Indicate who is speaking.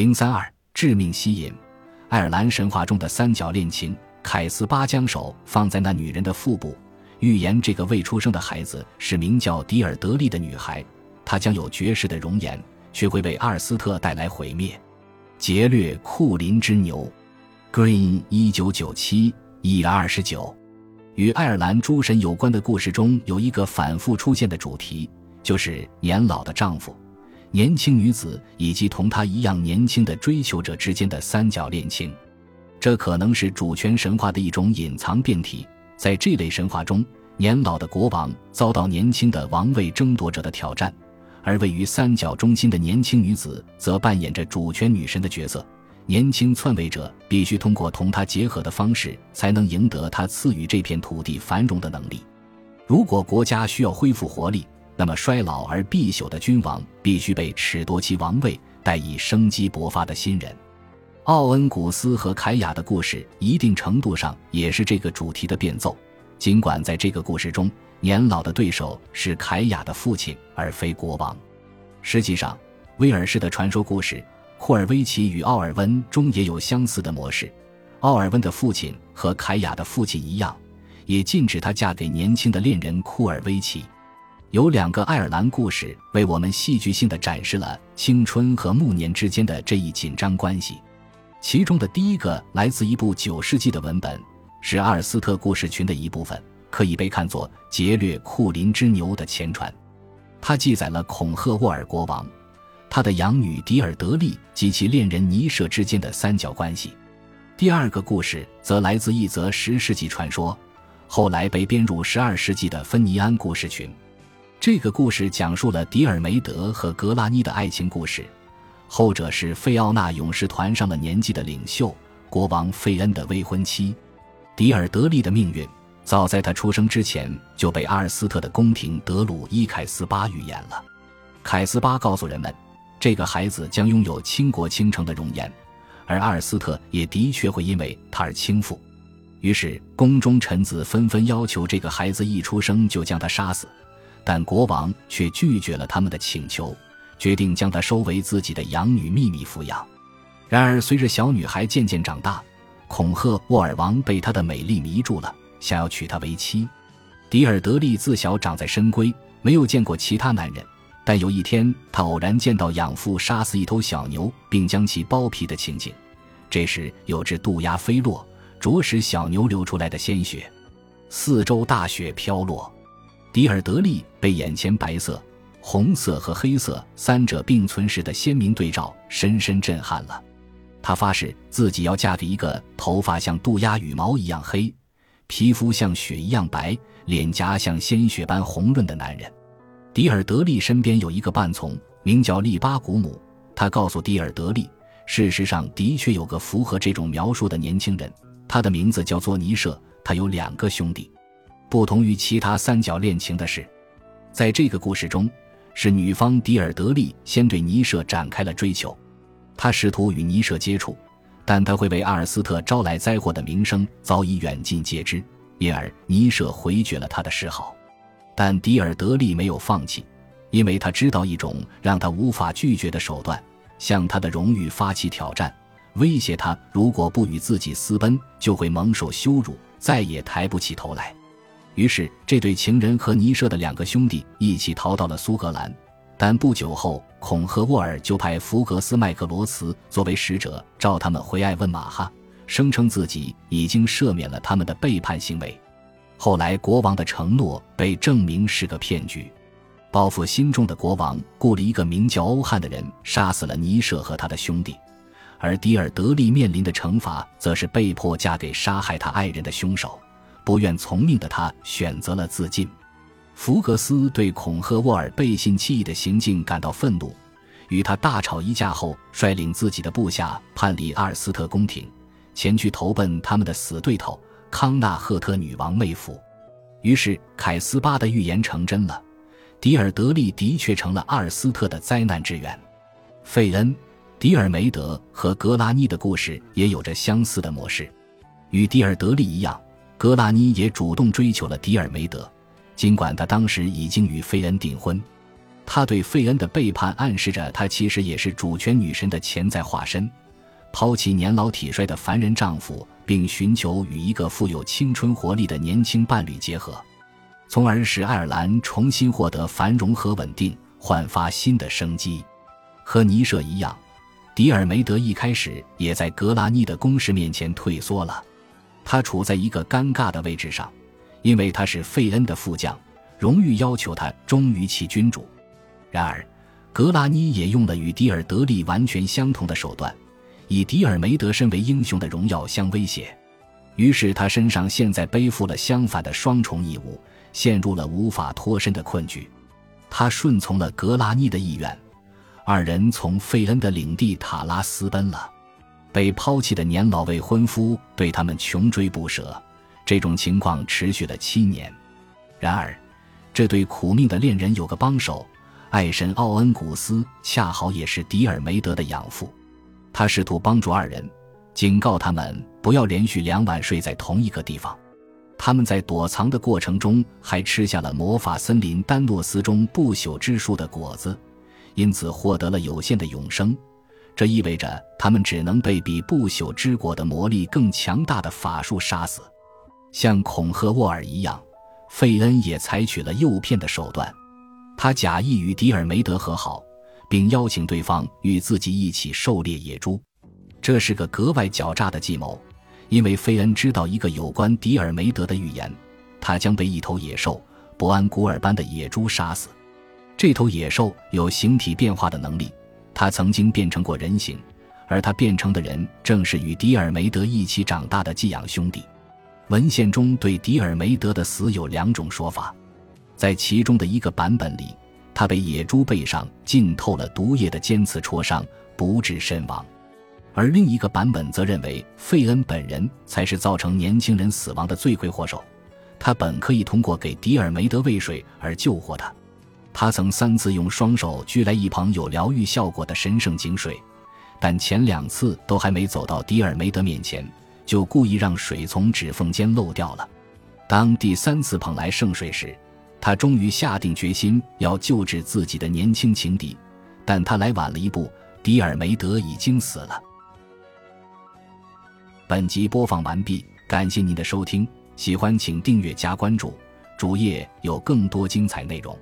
Speaker 1: 零三二致命吸引，爱尔兰神话中的三角恋情。凯斯巴将手放在那女人的腹部，预言这个未出生的孩子是名叫迪尔德利的女孩，她将有绝世的容颜，却会为阿尔斯特带来毁灭。劫掠库林之牛，Green 一九九七一月二十九。与爱尔兰诸神有关的故事中有一个反复出现的主题，就是年老的丈夫、年轻女子以及同她一样年轻的追求者之间的三角恋情。这可能是主权神话的一种隐藏变体。在这类神话中，年老的国王遭到年轻的王位争夺者的挑战，而位于三角中心的年轻女子则扮演着主权女神的角色。年轻篡位者必须通过同他结合的方式，才能赢得他赐予这片土地繁荣的能力。如果国家需要恢复活力，那么衰老而必朽的君王必须被褫夺其王位，代以生机勃发的新人。奥恩古斯和凯雅的故事，一定程度上也是这个主题的变奏。尽管在这个故事中，年老的对手是凯雅的父亲，而非国王。实际上，威尔士的传说故事。库尔维奇与奥尔温中也有相似的模式。奥尔温的父亲和凯雅的父亲一样，也禁止她嫁给年轻的恋人库尔维奇。有两个爱尔兰故事为我们戏剧性的展示了青春和暮年之间的这一紧张关系。其中的第一个来自一部九世纪的文本，是阿尔斯特故事群的一部分，可以被看作劫掠库林之牛的前传。它记载了孔赫沃尔国王。他的养女迪尔德利及其恋人尼舍之间的三角关系。第二个故事则来自一则十世纪传说，后来被编入十二世纪的芬尼安故事群。这个故事讲述了迪尔梅德和格拉妮的爱情故事，后者是费奥纳勇士团上了年纪的领袖国王费恩的未婚妻。迪尔德利的命运，早在他出生之前就被阿尔斯特的宫廷德鲁伊凯斯巴预言了。凯斯巴告诉人们。这个孩子将拥有倾国倾城的容颜，而阿尔斯特也的确会因为他而倾覆。于是宫中臣子纷纷要求这个孩子一出生就将他杀死，但国王却拒绝了他们的请求，决定将她收为自己的养女秘密抚养。然而，随着小女孩渐渐长大，恐吓沃尔王被她的美丽迷住了，想要娶她为妻。迪尔德利自小长在深闺，没有见过其他男人。但有一天，他偶然见到养父杀死一头小牛，并将其剥皮的情景。这时，有只渡鸦飞落，啄食小牛流出来的鲜血。四周大雪飘落，迪尔德利被眼前白色、红色和黑色三者并存时的鲜明对照深深震撼了。他发誓自己要嫁给一个头发像渡鸦羽毛一样黑、皮肤像雪一样白、脸颊像鲜血般红润的男人。迪尔德利身边有一个伴从，名叫利巴古姆。他告诉迪尔德利，事实上的确有个符合这种描述的年轻人，他的名字叫做尼舍。他有两个兄弟。不同于其他三角恋情的是，在这个故事中，是女方迪尔德利先对尼舍展开了追求。他试图与尼舍接触，但他会为阿尔斯特招来灾祸的名声早已远近皆知，因而尼舍回绝了他的示好。但迪尔德利没有放弃，因为他知道一种让他无法拒绝的手段，向他的荣誉发起挑战，威胁他如果不与自己私奔，就会蒙受羞辱，再也抬不起头来。于是，这对情人和尼舍的两个兄弟一起逃到了苏格兰。但不久后，孔赫沃尔就派福格斯麦克罗茨作为使者，召他们回艾温马哈，声称自己已经赦免了他们的背叛行为。后来，国王的承诺被证明是个骗局。报复心重的国王雇了一个名叫欧汉的人，杀死了尼舍和他的兄弟。而迪尔德利面临的惩罚，则是被迫嫁给杀害他爱人的凶手。不愿从命的他选择了自尽。福格斯对恐吓沃尔背信弃义的行径感到愤怒，与他大吵一架后，率领自己的部下叛离阿尔斯特宫廷，前去投奔他们的死对头。康纳赫特女王妹夫，于是凯斯巴的预言成真了，迪尔德利的确成了阿尔斯特的灾难之源。费恩、迪尔梅德和格拉尼的故事也有着相似的模式。与迪尔德利一样，格拉妮也主动追求了迪尔梅德，尽管他当时已经与费恩订婚。他对费恩的背叛暗示着他其实也是主权女神的潜在化身，抛弃年老体衰的凡人丈夫，并寻求与一个富有青春活力的年轻伴侣结合，从而使爱尔兰重新获得繁荣和稳定，焕发新的生机。和尼舍一样，迪尔梅德一开始也在格拉妮的攻势面前退缩了。他处在一个尴尬的位置上，因为他是费恩的副将，荣誉要求他忠于其君主。然而，格拉尼也用了与迪尔德利完全相同的手段，以迪尔梅德身为英雄的荣耀相威胁。于是，他身上现在背负了相反的双重义务，陷入了无法脱身的困局。他顺从了格拉尼的意愿。二人从费恩的领地塔拉私奔了，被抛弃的年老未婚夫对他们穷追不舍。这种情况持续了七年。然而，这对苦命的恋人有个帮手，爱神奥恩古斯恰好也是迪尔梅德的养父。他试图帮助二人，警告他们不要连续两晚睡在同一个地方。他们在躲藏的过程中还吃下了魔法森林丹诺斯中不朽之树的果子。因此获得了有限的永生，这意味着他们只能被比不朽之果的魔力更强大的法术杀死。像恐吓沃尔一样，费恩也采取了诱骗的手段。他假意与迪尔梅德和好，并邀请对方与自己一起狩猎野猪。这是个格外狡诈的计谋，因为费恩知道一个有关迪尔梅德的预言：他将被一头野兽——伯安古尔般的野猪杀死。这头野兽有形体变化的能力，他曾经变成过人形，而他变成的人正是与迪尔梅德一起长大的寄养兄弟。文献中对迪尔梅德的死有两种说法，在其中的一个版本里，他被野猪背上浸透了毒液的尖刺戳伤，不治身亡；而另一个版本则认为费恩本人才是造成年轻人死亡的罪魁祸首，他本可以通过给迪尔梅德喂水而救活他。他曾三次用双手掬来一捧有疗愈效果的神圣井水，但前两次都还没走到迪尔梅德面前，就故意让水从指缝间漏掉了。当第三次捧来圣水时，他终于下定决心要救治自己的年轻情敌，但他来晚了一步，迪尔梅德已经死了。本集播放完毕，感谢您的收听，喜欢请订阅加关注，主页有更多精彩内容。